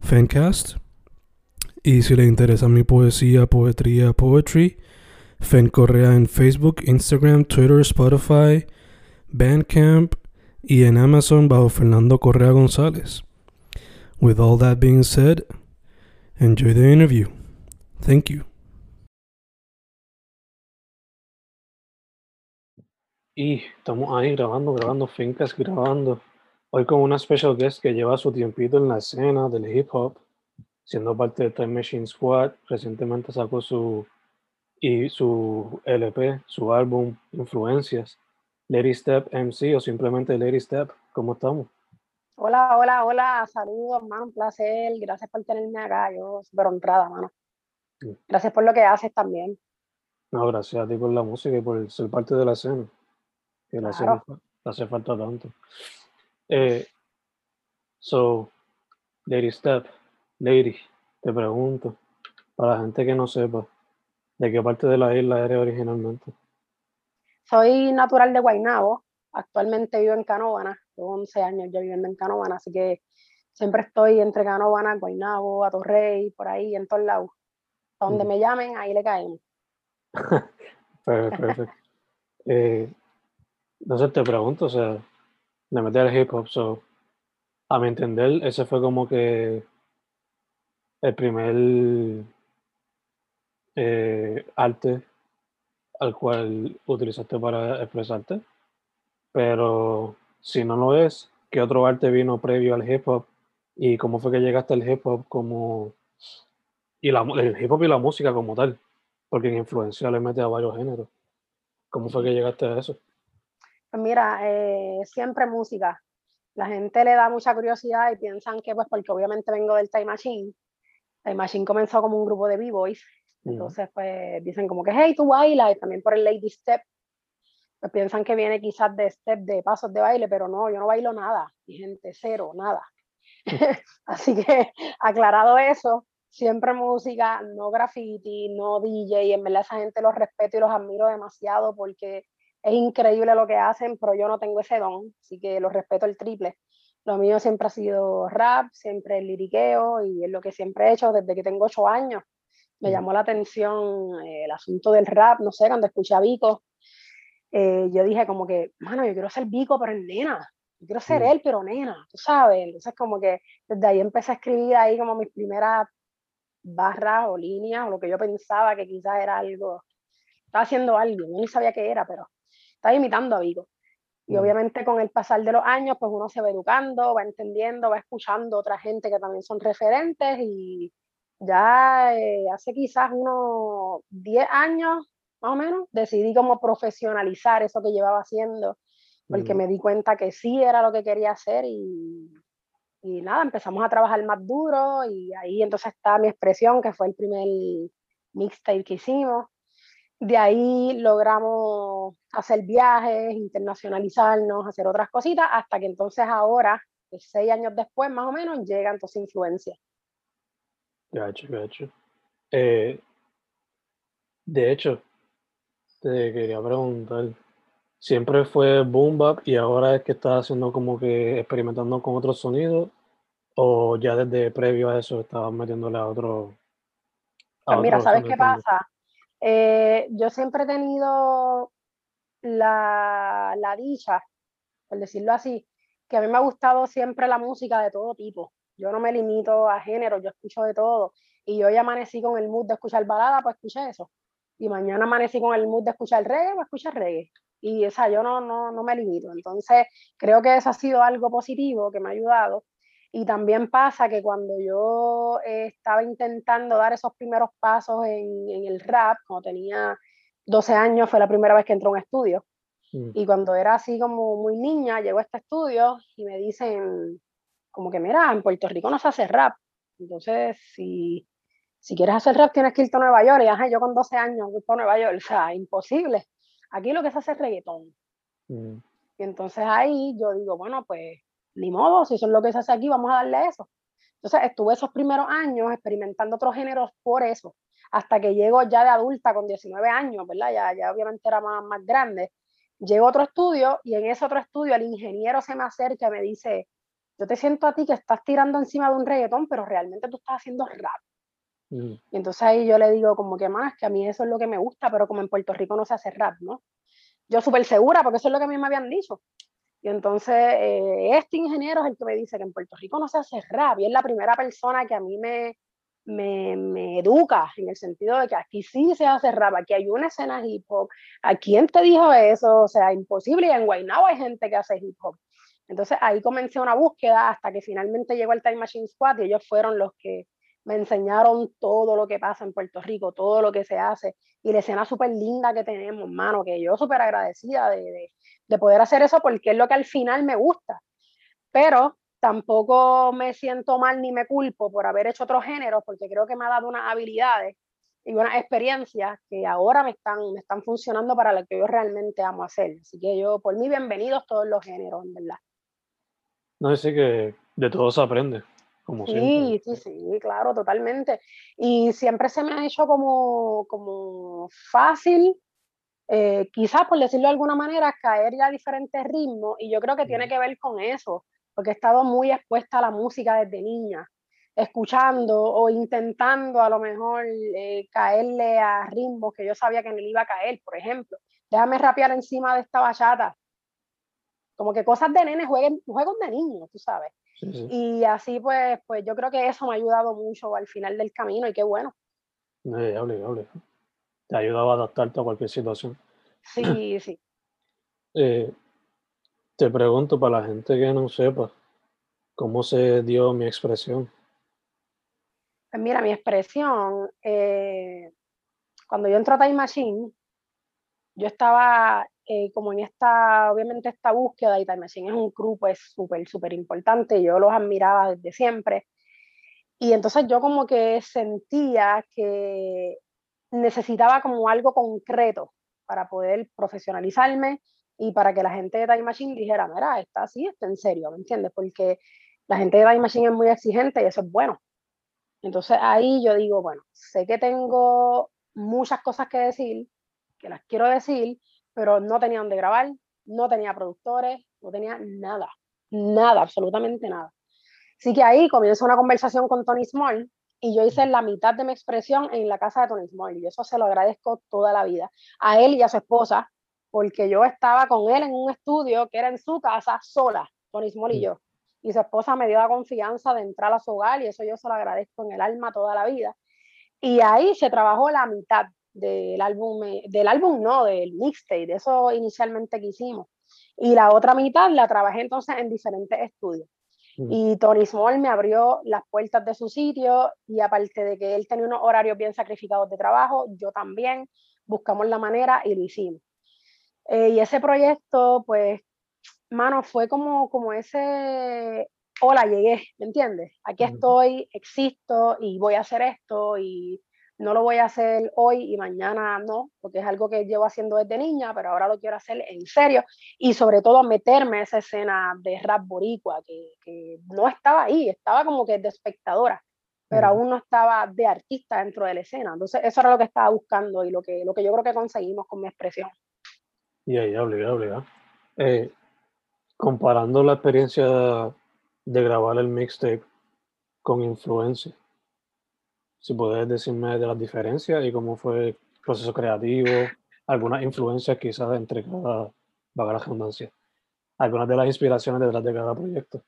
Fancast. Y si le interesa mi poesía, poetría, poetry, Fen Correa en Facebook, Instagram, Twitter, Spotify, Bandcamp y en Amazon bajo Fernando Correa González. With all that being said, enjoy the interview. Thank you. Y estamos ahí grabando, grabando fincas, grabando. Hoy con una special guest que lleva su tiempito en la escena del hip hop, siendo parte de Time Machine Squad. Recientemente sacó su, y su LP, su álbum Influencias. Lady Step MC o simplemente Lady Step. ¿Cómo estamos? Hola, hola, hola. Saludos, mano. Un placer. Gracias por tenerme acá. Yo súper honrada, mano. Gracias por lo que haces también. No, gracias a ti por la música y por ser parte de la escena. Que la Claro. hace, hace falta tanto. Eh, so, Lady Step, Lady, te pregunto, para la gente que no sepa, ¿de qué parte de la isla eres originalmente? Soy natural de Guaynabo. Actualmente vivo en Canóvana. Llevo 11 años ya viviendo en Canóvana, así que siempre estoy entre Canóvana, Guaynabo, Atorrey, por ahí, en todos lados. A donde me llamen, ahí le caemos. Per- Perfecto. Eh, entonces te pregunto, o sea, me metí al hip hop, so, a mi entender, ese fue como que el primer eh, arte al cual utilizaste para expresarte, pero si no lo es, ¿qué otro arte vino previo al hip hop? ¿Y cómo fue que llegaste al hip hop como... y el hip hop y la música como tal? Porque en influencia le mete a varios géneros. ¿Cómo fue que llegaste a eso? Pues mira, eh, siempre música. La gente le da mucha curiosidad y piensan que, pues, porque obviamente vengo del Time Machine. Time Machine comenzó como un grupo de b-boys. Entonces, pues, dicen como que, hey, tú bailas, y también por el Lady Step. Pues piensan que viene quizás de step, de pasos de baile, pero no, yo no bailo nada. Mi gente, cero, nada. Así que, aclarado eso, siempre música, no graffiti, no DJ. En verdad esa gente los respeto y los admiro demasiado porque es increíble lo que hacen, pero yo no tengo ese don, así que los respeto el triple. Lo mío siempre ha sido rap, siempre el liriqueo y es lo que siempre he hecho desde que tengo ocho años. Me llamó la atención eh, el asunto del rap, no sé, cuando escuché a Vico, eh, yo dije como que, mano, yo quiero ser Vico, pero en nena. Yo quiero ser él, pero nena, tú sabes. Entonces como que desde ahí empecé a escribir ahí como mis primeras barras o líneas o lo que yo pensaba que quizás era algo, estaba haciendo algo, yo ni sabía qué era, pero estaba imitando a Vico. Y obviamente con el pasar de los años, pues uno se va educando, va entendiendo, va escuchando otra gente que también son referentes y ya eh, hace quizás unos 10 años, más o menos, decidí como profesionalizar eso que llevaba haciendo, porque Mm. me di cuenta que sí era lo que quería hacer y, y nada, empezamos a trabajar más duro y ahí entonces está mi expresión, que fue el primer mixtape que hicimos. De ahí logramos hacer viajes, internacionalizarnos, hacer otras cositas, hasta que entonces ahora, pues, seis años después más o menos, llega entonces influencia. Gacho, gacho. Eh, de hecho, te quería preguntar, ¿siempre fue boom bap y ahora es que estás haciendo como que experimentando con otros sonidos? ¿O ya desde previo a eso estabas metiéndole a otro, a Pues mira, otro ¿sabes qué pasa? Eh, yo siempre he tenido la, la dicha, por decirlo así, que a mí me ha gustado siempre la música de todo tipo. Yo no me limito a género, yo escucho de todo. Y hoy amanecí con el mood de escuchar balada, pues escuché eso. Y mañana amanecí con el mood de escuchar reggae, pues escuché reggae. Y o yo no, no, no me limito. Entonces, creo que eso ha sido algo positivo que me ha ayudado. Y también pasa que cuando yo estaba intentando dar esos primeros pasos en, en, el rap, cuando tenía 12 años, fue la primera vez que entré a un estudio. Mm. Y cuando era así como muy niña, llego a este estudio y me dicen, como que, mira, en Puerto Rico no se hace rap. Entonces, si, si quieres hacer rap, tienes que irte a Nueva York. Y ajá, yo con 12 años voy a Nueva York. O sea, imposible. Aquí lo que se hace es reggaetón. Mm. Y entonces ahí yo digo, bueno, pues ni modo, si eso es lo que se hace aquí, vamos a darle eso. Entonces estuve esos primeros años experimentando otros géneros por eso, hasta que llego ya de adulta con 19 años, ¿verdad? Ya, ya obviamente era más, más grande. Llego a otro estudio y en ese otro estudio el ingeniero se me acerca y me dice, yo te siento a ti que estás tirando encima de un reggaetón, pero realmente tú estás haciendo rap. Mm. Y entonces ahí yo le digo como que más, que a mí eso es lo que me gusta, pero como en Puerto Rico no se hace rap, ¿no? Yo súper segura, porque eso es lo que a mí me habían dicho. Y entonces eh, este ingeniero es el que me dice que en Puerto Rico no se hace rap y es la primera persona que a mí me, me, me, educa en el sentido de que aquí sí se hace rap, aquí hay una escena hip hop. ¿A quién te dijo eso? O sea, imposible. Y en Guaynabo hay gente que hace hip hop. Entonces ahí comencé una búsqueda hasta que finalmente llegó el Time Machine Squad y ellos fueron los que me enseñaron todo lo que pasa en Puerto Rico, todo lo que se hace y la escena súper linda que tenemos, mano, que yo súper agradecida de, de, de, poder hacer eso porque es lo que al final me gusta. Pero tampoco me siento mal ni me culpo por haber hecho otros géneros porque creo que me ha dado unas habilidades y unas experiencias que ahora me están, me están funcionando para lo que yo realmente amo hacer. Así que yo, por mí, bienvenidos todos los géneros, en verdad. No, decir que de todo se aprende. Como sí, sí, sí, claro, totalmente. Y siempre se me ha hecho como, como fácil, eh, quizás por decirlo de alguna manera, caer ya a diferentes ritmos. Y yo creo que tiene que ver con eso, porque he estado muy expuesta a la música desde niña, escuchando o intentando a lo mejor eh, caerle a ritmos que yo sabía que le iba a caer, por ejemplo. Déjame rapear encima de esta bachata como que cosas de nene, jueguen, juegos de niños, tú sabes. Y así pues, pues yo creo que eso me ha ayudado mucho al final del camino y qué bueno. Eh, hable, hable. Te ha ayudado a adaptarte a cualquier situación. Sí, sí. Eh, te pregunto para la gente que no sepa, ¿cómo se dio mi expresión? Pues mira, mi expresión, eh, cuando yo entro a Time Machine, yo estaba eh, como en esta, obviamente esta búsqueda, y Time Machine es un grupo, es súper, súper importante, yo los admiraba desde siempre, y entonces yo como que sentía que necesitaba como algo concreto para poder profesionalizarme y para que la gente de Time Machine dijera, mira, está así, está en serio, ¿me entiendes? Porque la gente de Time Machine es muy exigente y eso es bueno. Entonces ahí yo digo, bueno, sé que tengo muchas cosas que decir, que las quiero decir, pero no tenía dónde grabar, no tenía productores, no tenía nada, nada, absolutamente nada. Así que ahí comienza una conversación con Tony Small y yo hice la mitad de mi expresión en la casa de Tony Small y eso se lo agradezco toda la vida a él y a su esposa porque yo estaba con él en un estudio que era en su casa sola, Tony Small y yo. Y su esposa me dio la confianza de entrar a su hogar y eso yo se lo agradezco en el alma toda la vida. Y ahí se trabajó la mitad del álbum, del álbum no, del mixtape, de eso inicialmente que hicimos. Y la otra mitad la trabajé entonces en diferentes estudios. Mm. Y Tony Small me abrió las puertas de su sitio y aparte de que él tenía unos horarios bien sacrificados de trabajo, yo también buscamos la manera y lo hicimos. Eh, y ese proyecto, pues, mano, fue como, como ese, hola, llegué, ¿me entiendes? Aquí estoy, existo y voy a hacer esto y no lo voy a hacer hoy y mañana no, porque es algo que llevo haciendo desde niña, pero ahora lo quiero hacer en serio y sobre todo meterme en esa escena de rap boricua que, que no estaba ahí, estaba como que de espectadora, pero aún no estaba de artista dentro de la escena. Entonces eso era lo que estaba buscando y lo que, lo que yo creo que conseguimos con mi expresión. Y ahí, hable, hable. Eh, comparando la experiencia de grabar el mixtape con influencia si puedes decirme de las diferencias y cómo fue el proceso creativo, algunas influencias quizás entre cada, vaga la redundancia, algunas de las inspiraciones detrás de cada proyecto.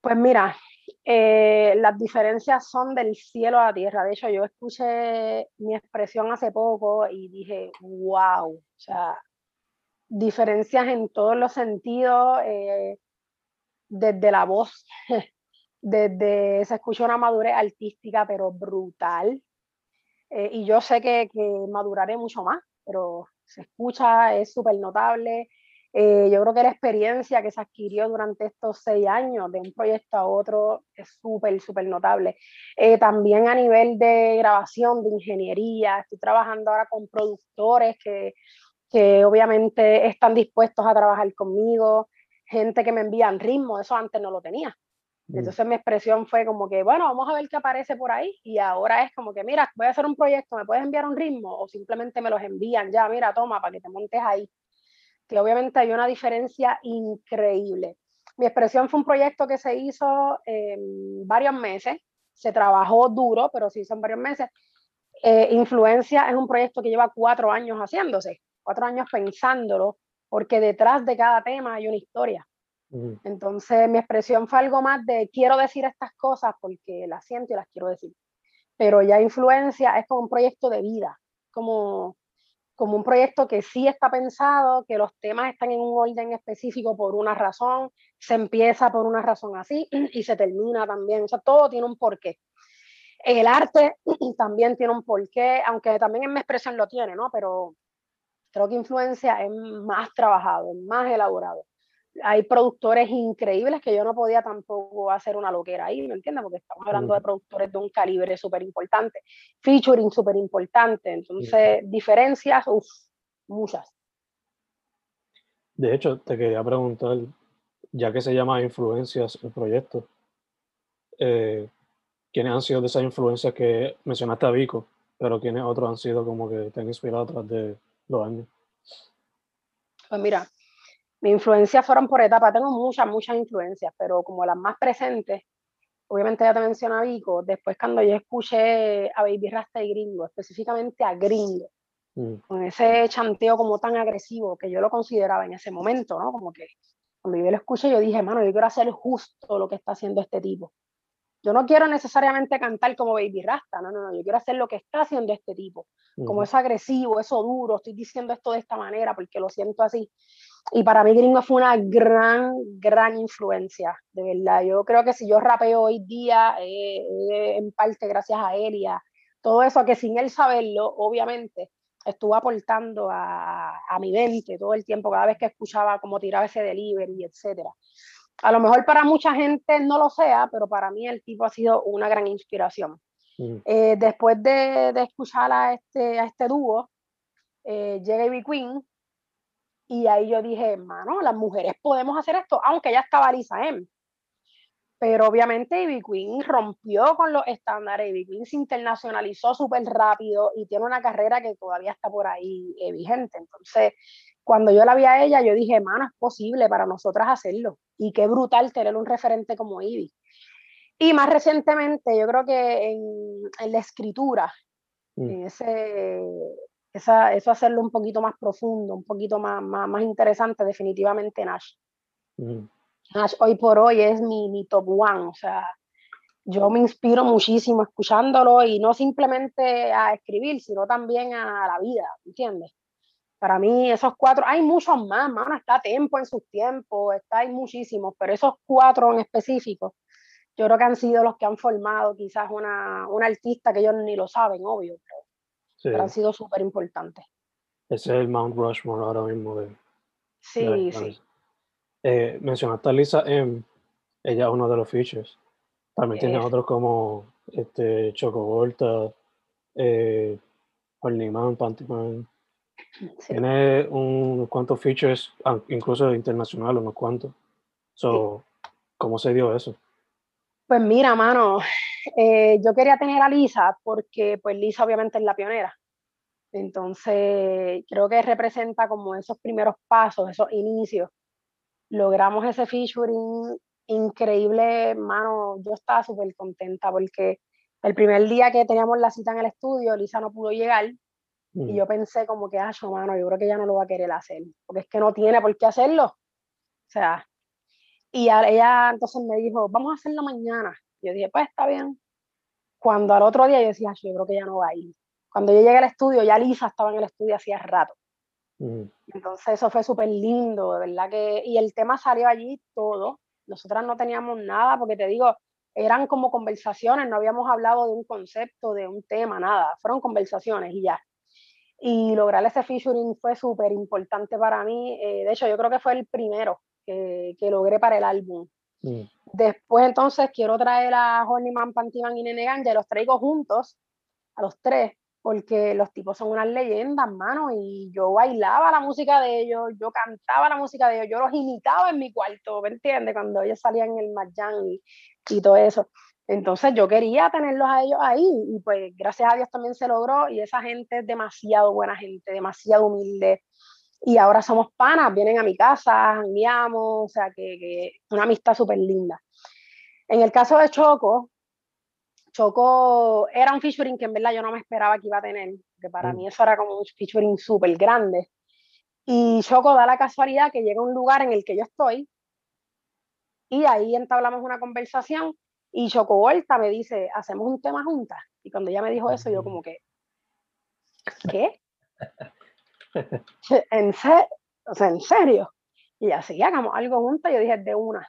Pues mira, eh, las diferencias son del cielo a la tierra. De hecho, yo escuché mi expresión hace poco y dije, wow, o sea, diferencias en todos los sentidos, eh, desde la voz, desde se escucha una madurez artística, pero brutal. Eh, y yo sé que, que maduraré mucho más, pero se escucha, es súper notable. Eh, yo creo que la experiencia que se adquirió durante estos seis años de un proyecto a otro es súper, súper notable. Eh, también a nivel de grabación, de ingeniería, estoy trabajando ahora con productores que, que obviamente están dispuestos a trabajar conmigo, gente que me envían ritmo, eso antes no lo tenía. Mm. Entonces mi expresión fue como que, bueno, vamos a ver qué aparece por ahí. Y ahora es como que, mira, voy a hacer un proyecto, ¿me puedes enviar un ritmo? O simplemente me los envían, ya, mira, toma, para que te montes ahí que obviamente hay una diferencia increíble. Mi expresión fue un proyecto que se hizo en varios meses, se trabajó duro, pero se hizo en varios meses. Eh, Influencia es un proyecto que lleva cuatro años haciéndose, cuatro años pensándolo, porque detrás de cada tema hay una historia. Entonces mi expresión fue algo más de quiero decir estas cosas porque las siento y las quiero decir. Pero ya Influencia es como un proyecto de vida, como como un proyecto que sí está pensado, que los temas están en un orden específico por una razón, se empieza por una razón así y se termina también, o sea, todo tiene un porqué. El arte también tiene un porqué, aunque también en mi expresión lo tiene, ¿no? Pero creo que influencia es más trabajado, más elaborado hay productores increíbles que yo no podía tampoco hacer una loquera ahí, ¿me entiendes? Porque estamos hablando de productores de un calibre súper importante, featuring súper importante, entonces diferencias, uff, muchas. De hecho, te quería preguntar, ya que se llama influencias el proyecto, eh, ¿quiénes han sido de esas influencias que mencionaste a Vico, pero quiénes otros han sido como que te han inspirado tras de los años? Pues mira, mis influencias fueron por etapa, tengo muchas, muchas influencias, pero como las más presentes, obviamente ya te mencioné Vico, después cuando yo escuché a Baby Rasta y Gringo, específicamente a Gringo, mm. con ese chanteo como tan agresivo que yo lo consideraba en ese momento, ¿no? Como que cuando yo lo escuché yo dije, mano, yo quiero hacer justo lo que está haciendo este tipo. Yo no quiero necesariamente cantar como Baby Rasta, no, no, no, yo quiero hacer lo que está haciendo este tipo, como es agresivo, eso duro, estoy diciendo esto de esta manera porque lo siento así y para mí Gringo fue una gran, gran influencia, de verdad. Yo creo que si yo rapeo hoy día, eh, eh, en parte gracias a él y a todo eso, que sin él saberlo, obviamente, estuvo aportando a, a mi mente todo el tiempo, cada vez que escuchaba cómo tiraba ese delivery, etc. A lo mejor para mucha gente no lo sea, pero para mí el tipo ha sido una gran inspiración. Mm. Eh, después de, de, escuchar a este, a este dúo, eh, llega Ivy Queen, y ahí yo dije, hermano, las mujeres podemos hacer esto, aunque ya estaba Lisa M. Pero obviamente Ivy Queen rompió con los estándares, Ivy Queen se internacionalizó súper rápido y tiene una carrera que todavía está por ahí eh, vigente. Entonces, cuando yo la vi a ella, yo dije, hermano, es posible para nosotras hacerlo. Y qué brutal tener un referente como Ivy. Y más recientemente, yo creo que en, la escritura, mm. en ese, esa, eso hacerlo un poquito más profundo, un poquito más, más, más interesante, definitivamente Nash. Nash hoy por hoy es mi, mi, top one, o sea, yo me inspiro muchísimo escuchándolo y no simplemente a escribir, sino también a la vida, ¿entiendes? Para mí esos cuatro, hay muchos más, mano, está Tempo en sus tiempos, está, hay muchísimos, pero esos cuatro en específico, yo creo que han sido los que han formado quizás una, una artista que ellos ni lo saben, obvio, pero han sido súper importantes. Ese es el Mount Rushmore ahora mismo. De, sí, sí. Eh, mencionaste a Lisa M. Ella es uno de los features. También tiene otros como este, Choco Volta, eh, Man, Pantyman. Tiene unos cuantos features, incluso internacionales, unos cuantos. So, ¿Cómo se dio eso? Pues mira, mano, eh, yo quería tener a Lisa porque pues Lisa obviamente es la pionera. Entonces, creo que representa como esos primeros pasos, esos inicios. Logramos ese featuring increíble, mano, yo estaba súper contenta porque el primer día que teníamos la cita en el estudio, Lisa no pudo llegar y mm. yo pensé como que, ah, mano, yo creo que ella no lo va a querer hacer, porque es que no tiene por qué hacerlo. O sea, Y ella entonces me dijo, vamos a hacerlo mañana. Yo dije, pues está bien. Cuando al otro día yo decía, yo creo que ya no va a ir. Cuando yo llegué al estudio, ya Lisa estaba en el estudio hacía rato. Entonces eso fue súper lindo, de verdad que, y el tema salió allí todo. Nosotras no teníamos nada, porque te digo, eran como conversaciones, no habíamos hablado de un concepto, de un tema, nada, fueron conversaciones y ya. Y lograr ese featuring fue súper importante para mí. Eh, de hecho, yo creo que fue el primero que, que logré para el álbum. Mm. Después entonces quiero traer a Horniman, Pantiman y Nene Ganja, los traigo juntos, a los tres, porque los tipos son unas leyendas, mano, y yo bailaba la música de ellos, yo cantaba la música de ellos, yo los imitaba en mi cuarto, ¿me entiendes? Cuando ellos salían en el Marjan y, y todo eso. Entonces yo quería tenerlos a ellos ahí y pues gracias a Dios también se logró y esa gente es demasiado buena gente, demasiado humilde y ahora somos panas, vienen a mi casa, enviamos, o sea que, que una amistad súper linda. En el caso de Choco, Choco era un featuring que en verdad yo no me esperaba que iba a tener, que para mm. mí eso era como un featuring súper grande. Y Choco da la casualidad que llega a un lugar en el que yo estoy y ahí entablamos una conversación y Choco Vuelta me dice, hacemos un tema juntas. Y cuando ella me dijo eso, yo como que, ¿qué? ¿En serio? O sea, ¿en serio? Y así hagamos algo juntas, yo dije, de una.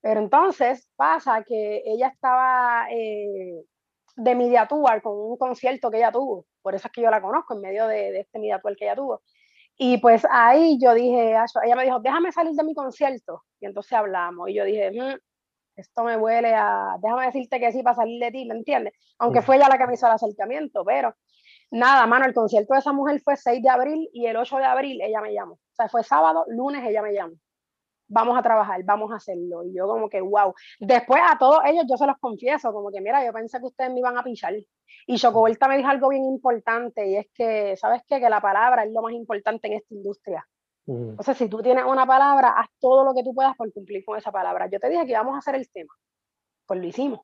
Pero entonces pasa que ella estaba eh, de media tour con un concierto que ella tuvo, por eso es que yo la conozco en medio de, este media tour que ella tuvo. Y pues ahí yo dije, ella me dijo, déjame salir de mi concierto. Y entonces hablamos. Y yo dije, mm, esto me huele a, déjame decirte que sí para salir de ti, ¿me entiendes? Aunque fue ella la que me hizo el acercamiento, pero nada, mano, el concierto de esa mujer fue 6 de abril y el 8 de abril ella me llamó. O sea, fue sábado, lunes ella me llamó vamos a trabajar, vamos a hacerlo. Y yo como que, wow. Después a todos ellos yo se los confieso, como que, mira, yo pensé que ustedes me iban a pichar. Y Chocobolta me dijo algo bien importante y es que, ¿sabes qué? Que la palabra es lo más importante en esta industria. O sea, si tú tienes una palabra, haz todo lo que tú puedas por cumplir con esa palabra. Yo te dije que íbamos a hacer el tema. Pues lo hicimos.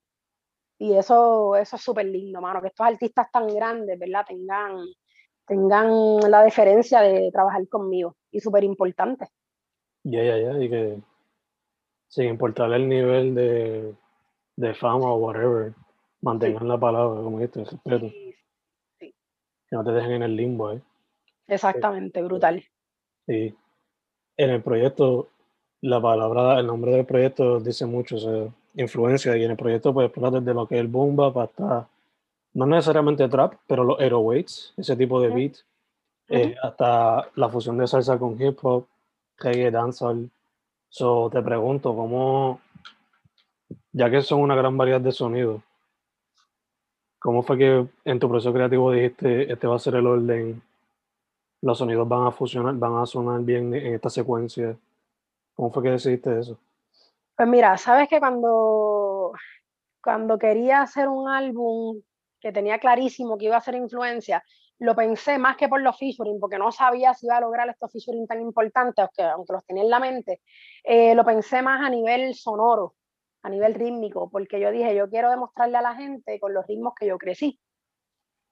Y eso, eso es súper lindo, mano, que estos artistas tan grandes, ¿verdad? Tengan, tengan la deferencia de trabajar conmigo. Y súper importante. Ya, ya, ya, y que sin importar el nivel de, de fama o whatever, mantengan la palabra, como dijiste, respeto. Sí, Que no te dejen en el limbo, ¿eh? Exactamente, brutal. Sí. En el proyecto, la palabra, el nombre del proyecto dice mucho, o sea, influencia, y en el proyecto pues explora desde lo que es el boom bap hasta, no necesariamente trap, pero los weights ese tipo de beat, eh, hasta la fusión de salsa con hip hop, reggae, dancehall. So, te pregunto, ¿cómo, ya que son una gran variedad de sonidos, cómo fue que en tu proceso creativo dijiste, este va a ser el orden, los sonidos van a fusionar, van a sonar bien en esta secuencia? ¿Cómo fue que decidiste eso? Pues mira, sabes que cuando, cuando quería hacer un álbum que tenía clarísimo que iba a ser influencia, lo pensé más que por los featuring, porque no sabía si iba a lograr estos featuring tan importantes, aunque, los tenía en la mente, eh, lo pensé más a nivel sonoro, a nivel rítmico, porque yo dije, yo quiero demostrarle a la gente con los ritmos que yo crecí.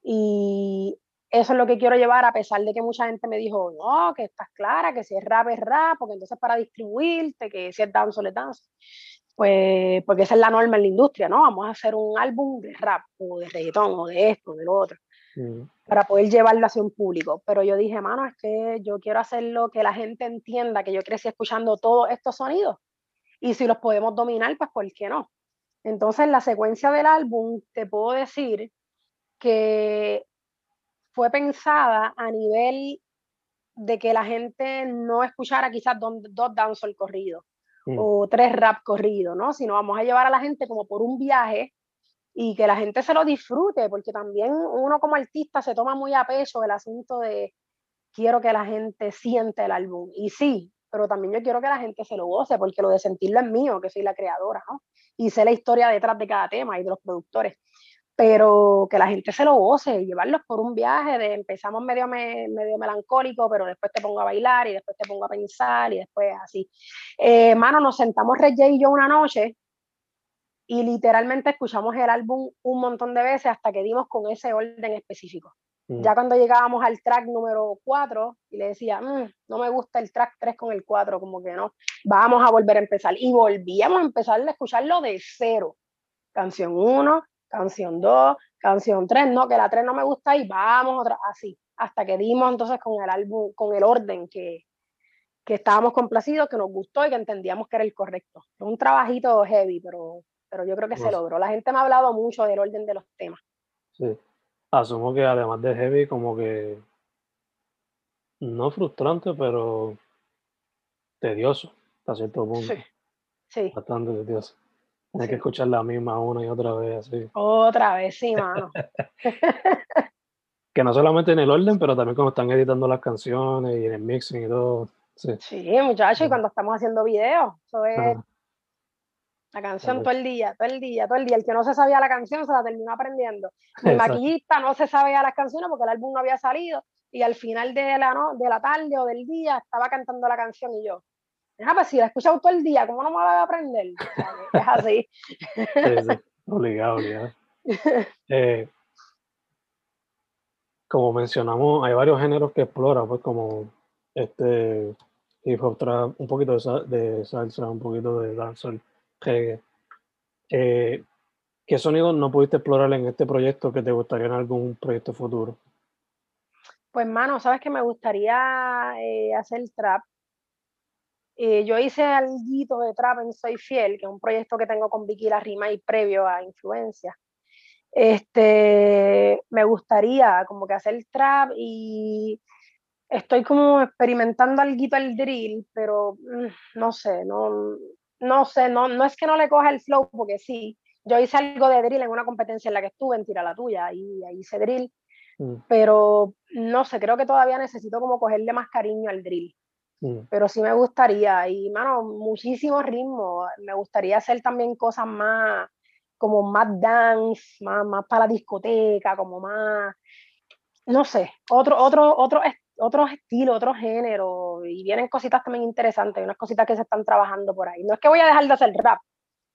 Y eso es lo que quiero llevar, a pesar de que mucha gente me dijo, no, que estás clara, que si es rap es rap, porque entonces para distribuirte, que si es dance es dance. Pues porque esa es la norma en la industria, ¿no? Vamos a hacer un álbum de rap, o de reggaetón, o de esto, de lo otro para poder llevarlo hacia un público. Pero yo dije, mano, es que yo quiero hacerlo que la gente entienda que yo crecí escuchando todos estos sonidos. Y si los podemos dominar, pues ¿por qué no? Entonces, la secuencia del álbum, te puedo decir que fue pensada a nivel de que la gente no escuchara quizás dos, dos dancehall corridos mm. o tres rap corridos, ¿no? Sino vamos a llevar a la gente como por un viaje y que la gente se lo disfrute, porque también uno como artista se toma muy a pecho el asunto de quiero que la gente siente el álbum. Y sí, pero también yo quiero que la gente se lo goce, porque lo de sentirlo es mío, que soy la creadora, ¿no? Y sé la historia detrás de cada tema y de los productores. Pero que la gente se lo goce, llevarlos por un viaje de empezamos medio, medio melancólico, pero después te pongo a bailar y después te pongo a pensar y después así. Eh, mano, nos sentamos Reggie y yo una noche y literalmente escuchamos el álbum un montón de veces hasta que dimos con ese orden específico. Ya mm. cuando llegábamos al track número 4 y le decía, mm, no me gusta el track 3 con el 4, como que no, vamos a volver a empezar. Y volvíamos a empezar a escucharlo de cero. Canción 1, canción 2, canción 3, no, que la 3 no me gusta y vamos otra, así, hasta que dimos entonces con el álbum, con el orden que, que estábamos complacidos, que nos gustó y que entendíamos que era el correcto. Fue un trabajito heavy, pero, pero yo creo que se logró. La gente me ha hablado mucho del orden de los temas. Sí. Asumo que además de heavy, como que no frustrante, pero tedioso, hasta cierto punto. Sí. sí. Bastante tedioso. Tienes que escuchar la misma una y otra vez, así. Otra vez, sí, mano. que no solamente en el orden, pero también cuando están editando las canciones y en el mixing y todo. Sí, sí muchachos, y cuando estamos haciendo videos, eso es la canción todo el día, todo el día, todo el día. El que no se sabía la canción se la terminó aprendiendo. El maquillista no se sabía las canciones porque el álbum no había salido y al final de la, ¿no? de la tarde o del día estaba cantando la canción y yo, ah, pues si la he escuchado todo el día, ¿cómo no me la voy a aprender? es así. Obligado, obligado. Eh, como mencionamos, hay varios géneros que explora, pues como este hip hop trap, un poquito de, salsa, un poquito de dancehall, reggae. Eh, ¿Qué sonidos no pudiste explorar en este proyecto que te gustaría en algún proyecto futuro? Pues, mano, sabes que me gustaría eh, hacer trap. Eh, yo hice algo de trap en Soy Fiel, que es un proyecto que tengo con Vicky La Rima y previo a Influencia. Este, me gustaría como que hacer trap y estoy como experimentando algo al drill, pero mm, no sé, no, no sé, no, no es que no le coja el flow, porque sí, yo hice algo de drill en una competencia en la que estuve, en Tira la Tuya, y ahí hice drill, mm. pero no sé, creo que todavía necesito como cogerle más cariño al drill. Mm. Pero sí me gustaría, y mano, muchísimo ritmo, me gustaría hacer también cosas más, como más dance, más, más para la discoteca, como más, no sé, otro, otro, otro otros estilos, otros géneros, y vienen cositas también interesantes, unas cositas que se están trabajando por ahí. No es que voy a dejar de hacer rap,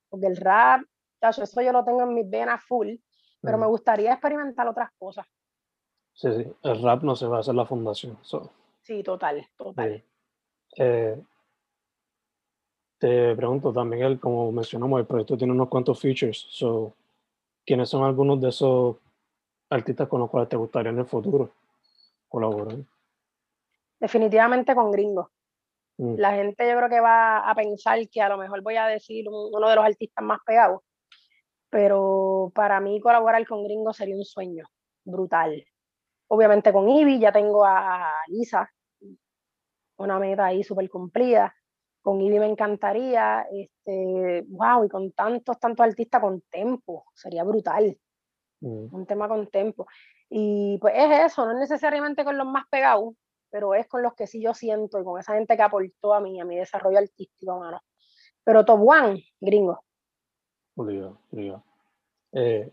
porque el rap, eso yo lo tengo en mis venas full, pero me gustaría experimentar otras cosas. Sí, sí, el rap no se va a hacer la fundación. Sí, total, total. Eh, te pregunto también, como mencionamos, el proyecto tiene unos cuantos features. So, ¿Quiénes son algunos de esos artistas con los cuales te gustaría en el futuro colaborar? definitivamente con gringos. Mm. La gente yo creo que va a pensar que a lo mejor voy a decir uno de los artistas más pegados, pero para mí colaborar con gringos sería un sueño brutal. Obviamente con Ivy ya tengo a Lisa, una meta ahí súper cumplida. Con Ivy me encantaría, este, wow, y con tantos, tantos artistas con tempo, sería brutal. Mm. Un tema con tempo. Y pues es eso, no necesariamente con los más pegados, pero es con los que sí yo siento y con esa gente que aportó a mí, a mi desarrollo artístico, mano. Pero Top One, gringo. Obligado, eh,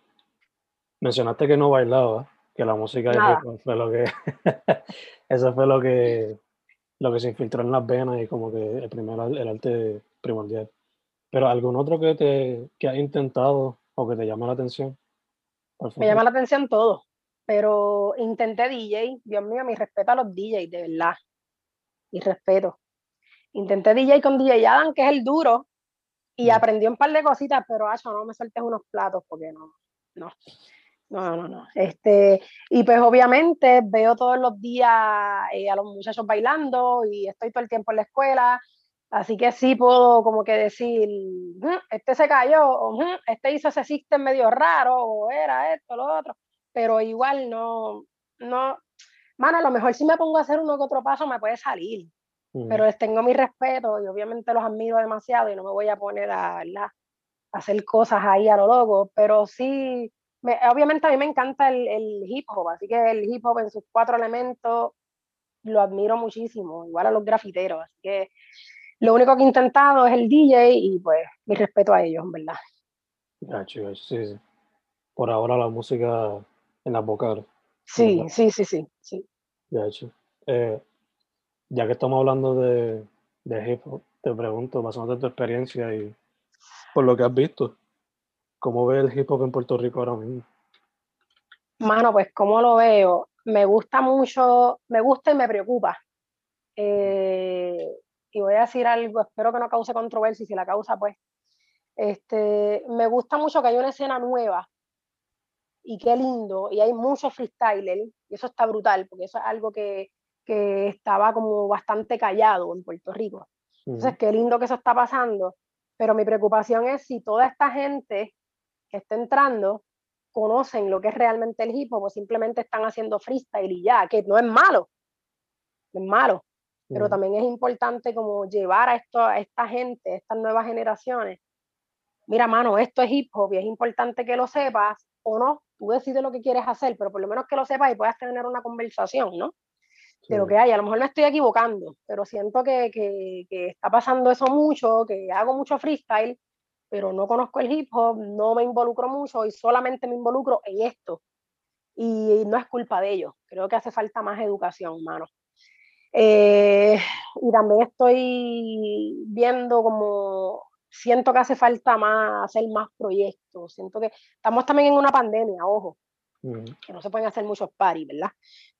mencionaste que no bailaba, que la música de fue lo que eso fue lo que lo que se infiltró en las venas y como que el primer el arte primordial. Pero algún otro que te que has intentado o que te llama la atención? Me llama la atención todo pero intenté DJ, Dios mío, mi respeto a los DJs, de verdad, mi respeto. Intenté DJ con DJ Adam, que es el duro, y aprendí un par de cositas, pero acho, no me sueltes unos platos porque no, no, no, no, no. Este, y pues obviamente veo todos los días eh, a los muchachos bailando y estoy todo el tiempo en la escuela, así que sí puedo como que decir, este se cayó, o este hizo ese system medio raro, o era esto, lo otro pero igual no, no, mano, a lo mejor si me pongo a hacer uno que otro paso me puede salir, pero les tengo mi respeto y obviamente los admiro demasiado y no me voy a poner a, hacer cosas ahí a lo loco, pero sí, obviamente a mí me encanta el, el, hip hop, así que el hip hop en sus cuatro elementos lo admiro muchísimo, igual a los grafiteros, así que lo único que he intentado es el DJ y pues mi respeto a ellos, ¿verdad? sí, sí. Por ahora la música en las vocales. Sí, sí, sí, sí, sí. Eh, ya que estamos hablando de, de hip hop, te pregunto, basándote en tu experiencia y por lo que has visto, ¿cómo ves el hip hop en Puerto Rico ahora mismo? Mano, pues, ¿cómo lo veo? me gusta mucho, me gusta y me preocupa. Eh, y voy a decir algo, espero que no cause controversia, y si la causa, pues, este, me gusta mucho que hay una escena nueva y qué lindo, y hay muchos freestyler, y eso está brutal, porque eso es algo que, que estaba como bastante callado en Puerto Rico. Entonces, qué lindo que eso está pasando, pero mi preocupación es si toda esta gente que está entrando conocen lo que es realmente el hip hop o simplemente están haciendo freestyle y ya, que no es malo, no es malo, pero también es importante como llevar a, esto, a esta gente, a estas nuevas generaciones, mira, mano, esto es hip hop y es importante que lo sepas o no, tú decides lo que quieres hacer, pero por lo menos que lo sepas y puedas tener una conversación, ¿no? De lo que hay. A lo mejor me estoy equivocando, pero siento que, que, que está pasando eso mucho, que hago mucho freestyle, pero no conozco el hip hop, no me involucro mucho y solamente me involucro en esto. Y no es culpa de ellos, creo que hace falta más educación, mano. Eh, y también estoy viendo como siento que hace falta más, hacer más proyectos. Siento que estamos también en una pandemia, ojo, que no se pueden hacer muchos paris, ¿verdad?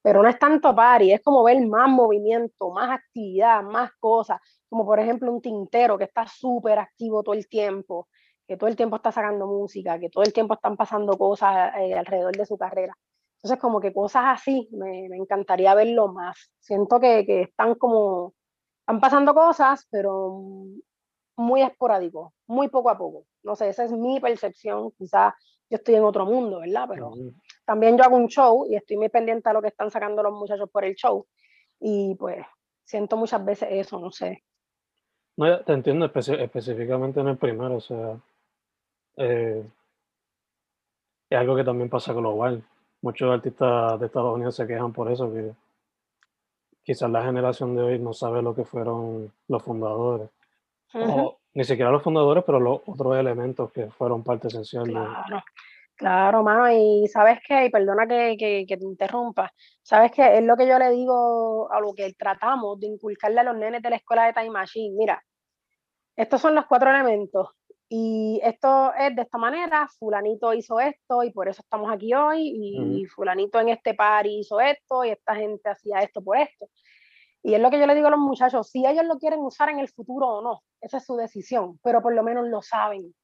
Pero no es tanto pari, es como ver más movimiento, más actividad, más cosas, como por ejemplo un tintero que está súper activo todo el tiempo, que todo el tiempo está sacando música, que todo el tiempo están pasando cosas eh, alrededor de su carrera. Entonces, como que cosas así, me, me encantaría verlo más. Siento que, que están como, están pasando cosas, pero muy esporádico, muy poco a poco. No sé, esa es mi percepción. Quizás yo estoy en otro mundo, ¿verdad? Pero también yo hago un show y estoy muy pendiente a lo que están sacando los muchachos por el show. Y pues siento muchas veces eso, no sé. No, te entiendo específicamente en el primero, o sea, eh, es algo que también pasa global. Muchos artistas de Estados Unidos se quejan por eso, que quizás la generación de hoy no sabe lo que fueron los fundadores ni siquiera los fundadores, pero los otros elementos que fueron parte esencial. Claro, claro, mano, y sabes qué, y perdona que, que, que, te interrumpa, sabes que es lo que yo le digo a lo que tratamos de inculcarle a los nenes de la escuela de Time Machine. Mira, estos son los cuatro elementos. Y esto es de esta manera, fulanito hizo esto y por eso estamos aquí hoy, y, fulanito en este par hizo esto, y esta gente hacía esto por esto. Y es lo que yo le digo a los muchachos, si ellos lo quieren usar en el futuro o no, esa es su decisión, pero por lo menos lo saben.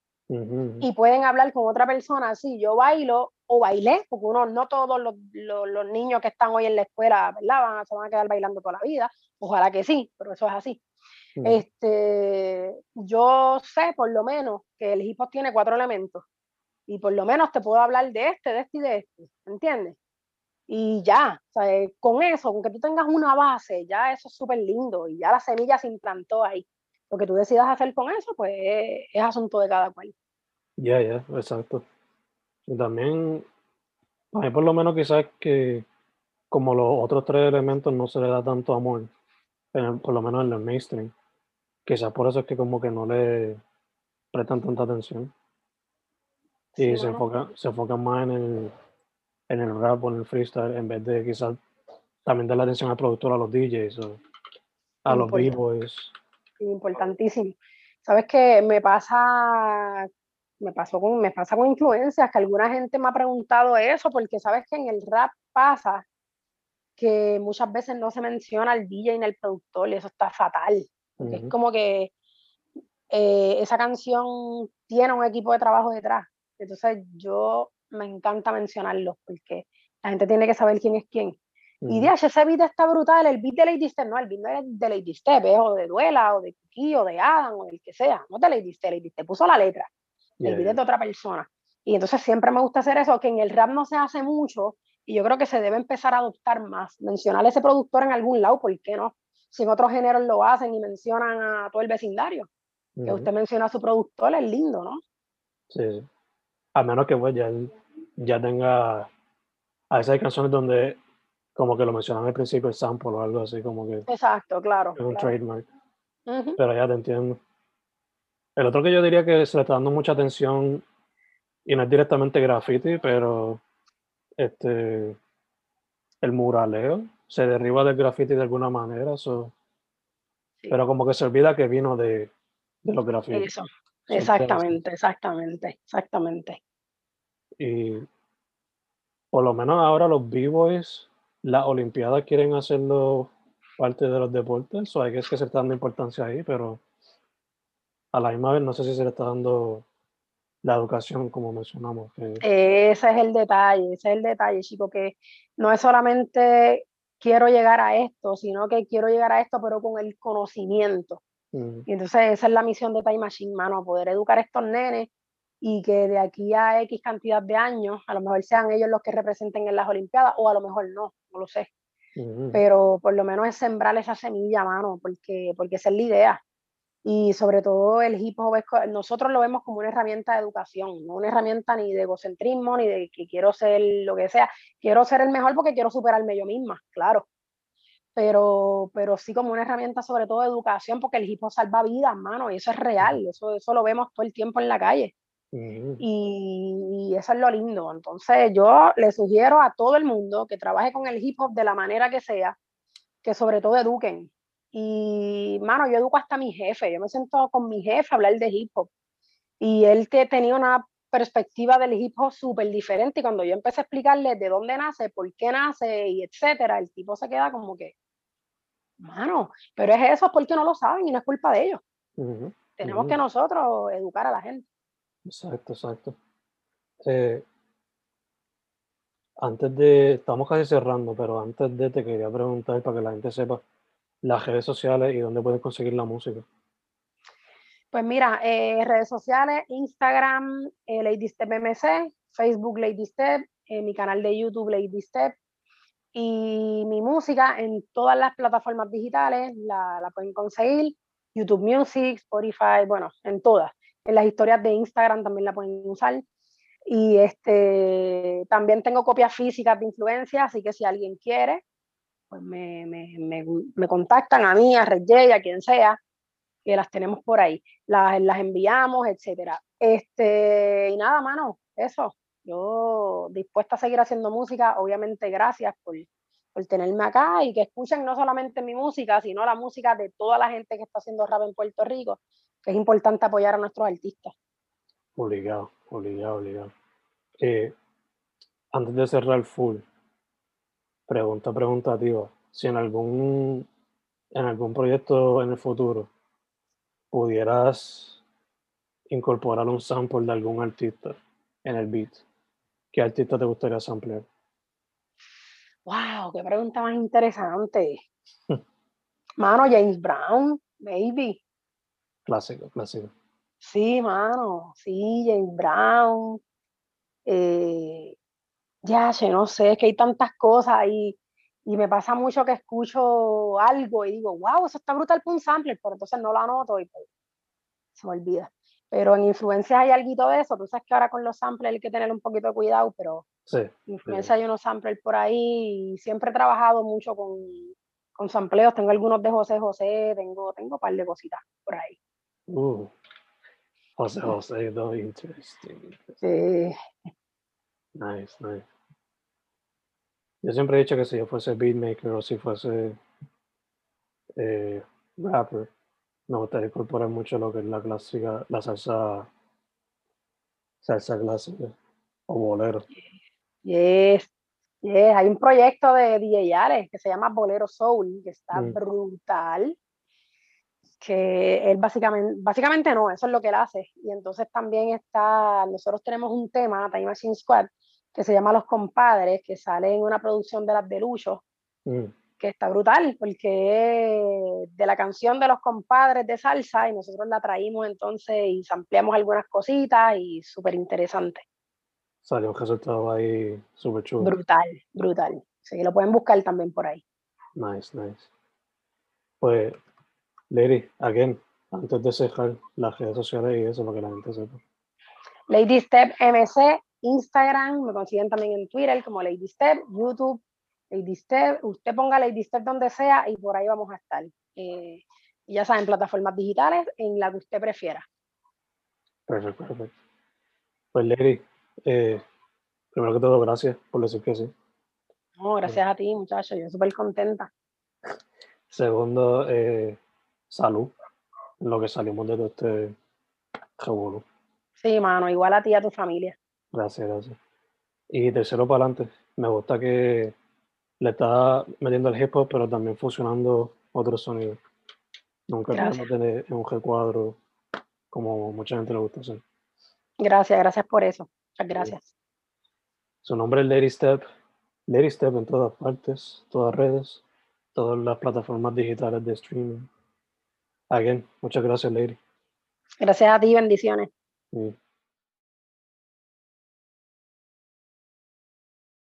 Y pueden hablar con otra persona, si yo bailo o bailé, porque uno, no todos los, los, niños que están hoy en la escuela, ¿verdad? Van, se van a quedar bailando toda la vida, ojalá que sí, pero eso es así. este, yo sé por lo menos que el hip hop tiene cuatro elementos y por lo menos te puedo hablar de este, de este y de este, ¿entiendes? Y ya, o sea, eh, con eso, con que tú tengas una base, ya eso es súper lindo y ya la semilla se implantó ahí. Lo que tú decidas hacer con eso, pues es, asunto de cada cual. Ya, ya, exacto. Y también, a mí por lo menos quizás que como los otros tres elementos no se le da tanto amor, por lo menos en el mainstream, quizás por eso es que como que no le prestan tanta atención. Y se, enfocan, se enfocan más en el en el rap o en el freestyle en vez de quizás también dar la atención al productor, a los DJs o a los b-boys. Importantísimo. Sabes que me pasa, me pasó con, me pasa con influencias, que alguna gente me ha preguntado eso, porque sabes que en el rap pasa que muchas veces no se menciona al DJ ni al productor, y eso está fatal. Es como que eh, esa canción tiene un equipo de trabajo detrás. Entonces yo me encanta mencionarlo porque la gente tiene que saber quién es quién. Y de ese beat está brutal, el beat de Lady Step, no, el beat no es de Lady Step, es o de Duela, o de Kiki, o de Adam, o del que sea, no de Lady Step, Lady Step puso la letra, el beat es de otra persona. Y entonces siempre me gusta hacer eso, que en el rap no se hace mucho, y yo creo que se debe empezar a adoptar más, mencionar a ese productor en algún lado, ¿por qué no? Si en otros géneros lo hacen y mencionan a todo el vecindario, que usted menciona a su productor, es lindo, ¿no? Sí, a menos que pues ya ya tenga. A veces hay canciones donde, como que lo mencionan al principio, el sample o algo así, como que. Exacto, claro. Es un trademark. Pero ya te entiendo. El otro que yo diría que se le está dando mucha atención, y no es directamente graffiti, pero este el muraleo se derriba del graffiti de alguna manera, pero como que se olvida que vino de, de los grafitis. Eso, exactamente, exactamente, exactamente. Y por lo menos ahora los B-Boys las Olimpiadas quieren hacerlo parte de los deportes, o hay que es que se está dando importancia ahí, pero a la misma vez no sé si se le está dando la educación, como mencionamos. Ese es el detalle, ese es el detalle, chico, que no es solamente quiero llegar a esto, sino que quiero llegar a esto, pero con el conocimiento. Y entonces esa es la misión de Time Machine, mano, poder educar a estos nenes y que de aquí a X cantidad de años, a lo mejor sean ellos los que representen en las Olimpiadas, o a lo mejor no, no lo sé. Pero por lo menos es sembrar esa semilla, mano, porque, porque esa es la idea. Y sobre todo el hip hop, nosotros lo vemos como una herramienta de educación, no una herramienta ni de egocentrismo, ni de que quiero ser lo que sea. Quiero ser el mejor porque quiero superarme yo misma, claro. Pero, pero sí como una herramienta sobre todo de educación, porque el hip hop salva vidas, mano, y eso es real, eso, eso lo vemos todo el tiempo en la calle. Y, eso es lo lindo. Entonces yo le sugiero a todo el mundo que trabaje con el hip hop de la manera que sea, que sobre todo eduquen, y, mano, yo educo hasta a mi jefe. Yo me siento con mi jefe a hablar de hip hop. Y él te, tenía una perspectiva del hip hop súper diferente. Y cuando yo empecé a explicarle de dónde nace, por qué nace y etcétera, el tipo se queda como que, mano, pero es eso porque no lo saben y no es culpa de ellos. Tenemos que nosotros educar a la gente. Exacto, exacto. Eh, antes de, estamos casi cerrando, pero antes de te quería preguntar para que la gente sepa las redes sociales y dónde puedes conseguir la música. Pues mira, eh, redes sociales, Instagram, eh, Lady Step MC, Facebook Lady Step, eh, mi canal de YouTube Lady Step y mi música en todas las plataformas digitales la, la pueden conseguir, YouTube Music, Spotify, bueno, en todas. En las historias de Instagram también la pueden usar. Y este, también tengo copias físicas de influencia, así que si alguien quiere, pues me, me, me, me contactan a mí, a Red a quien sea, que las tenemos por ahí, las, las enviamos, etcétera. Este, y nada, mano, eso. Yo dispuesta a seguir haciendo música, obviamente gracias por, por tenerme acá y que escuchen no solamente mi música, sino la música de toda la gente que está haciendo rap en Puerto Rico, es importante apoyar a nuestros artistas. Obligado, obligado, obligado. Eh, antes de cerrar full, Pregunta preguntativa. Si en algún, en algún proyecto en el futuro pudieras incorporar un sample de algún artista en el beat, ¿qué artista te gustaría samplear? Wow, qué pregunta más interesante. mano, James Brown, baby. Clásico, clásico. Sí, mano, sí, James Brown. Eh, ya, no sé, es que hay tantas cosas y, y me pasa mucho que escucho algo y digo, wow, eso está brutal para un sampler, pero entonces no lo anoto y pues, se me olvida. Pero en influencias hay algo de eso. Tú sabes que ahora con los samplers hay que tener un poquito de cuidado, pero sí, influencia hay unos samplers por ahí y siempre he trabajado mucho con, con sampleos. Tengo algunos de José José, tengo, tengo un par de cositas por ahí. Uh, José José, no, interesting. Sí. Nice, nice. Yo siempre he dicho que si yo fuese beatmaker o si fuese eh, rapper, me gustaría incorporar mucho lo que es la clásica, la salsa, salsa clásica o bolero. Yes, yes. Hay un proyecto de DJ Alex que se llama Bolero Soul, que está mm. brutal que él básicamente, básicamente no, eso es lo que él hace. Y entonces también está, nosotros tenemos un tema, Time Machine Squad, que se llama Los Compadres, que sale en una producción de las de Lucho, mm. que está brutal, porque es de la canción de Los Compadres de Salsa, y nosotros la traímos entonces y ampliamos algunas cositas y súper interesante. Salió un resultado ahí súper chulo. Brutal, brutal. Sí, lo pueden buscar también por ahí. Nice, nice. Pues Lady, again, antes de cerrar las redes sociales y eso, para que la gente sepa. Lady Step MC, Instagram, me consiguen también en Twitter como Lady Step, YouTube, Lady Step, usted ponga Lady Step donde sea y por ahí vamos a estar. Eh, ya saben, plataformas digitales en la que usted prefiera. Perfecto, perfecto. Pues Lady, eh, primero que todo, gracias por decir que sí. No, gracias a ti, muchacho, yo súper contenta. Segundo, eh, salud lo que salimos de todo este revuelo. Sí, mano, igual a ti y a tu familia. Gracias, gracias. Y tercero para adelante, me gusta que le está metiendo el hip hop, pero también fusionando otros sonidos. Nunca tener en un G4 como mucha gente le gusta hacer. Gracias, gracias por eso. Muchas gracias. Su nombre es Lady Step. Lady Step en todas partes, todas redes, todas las plataformas digitales de streaming. Again, muchas gracias, Lady. Gracias a ti, bendiciones.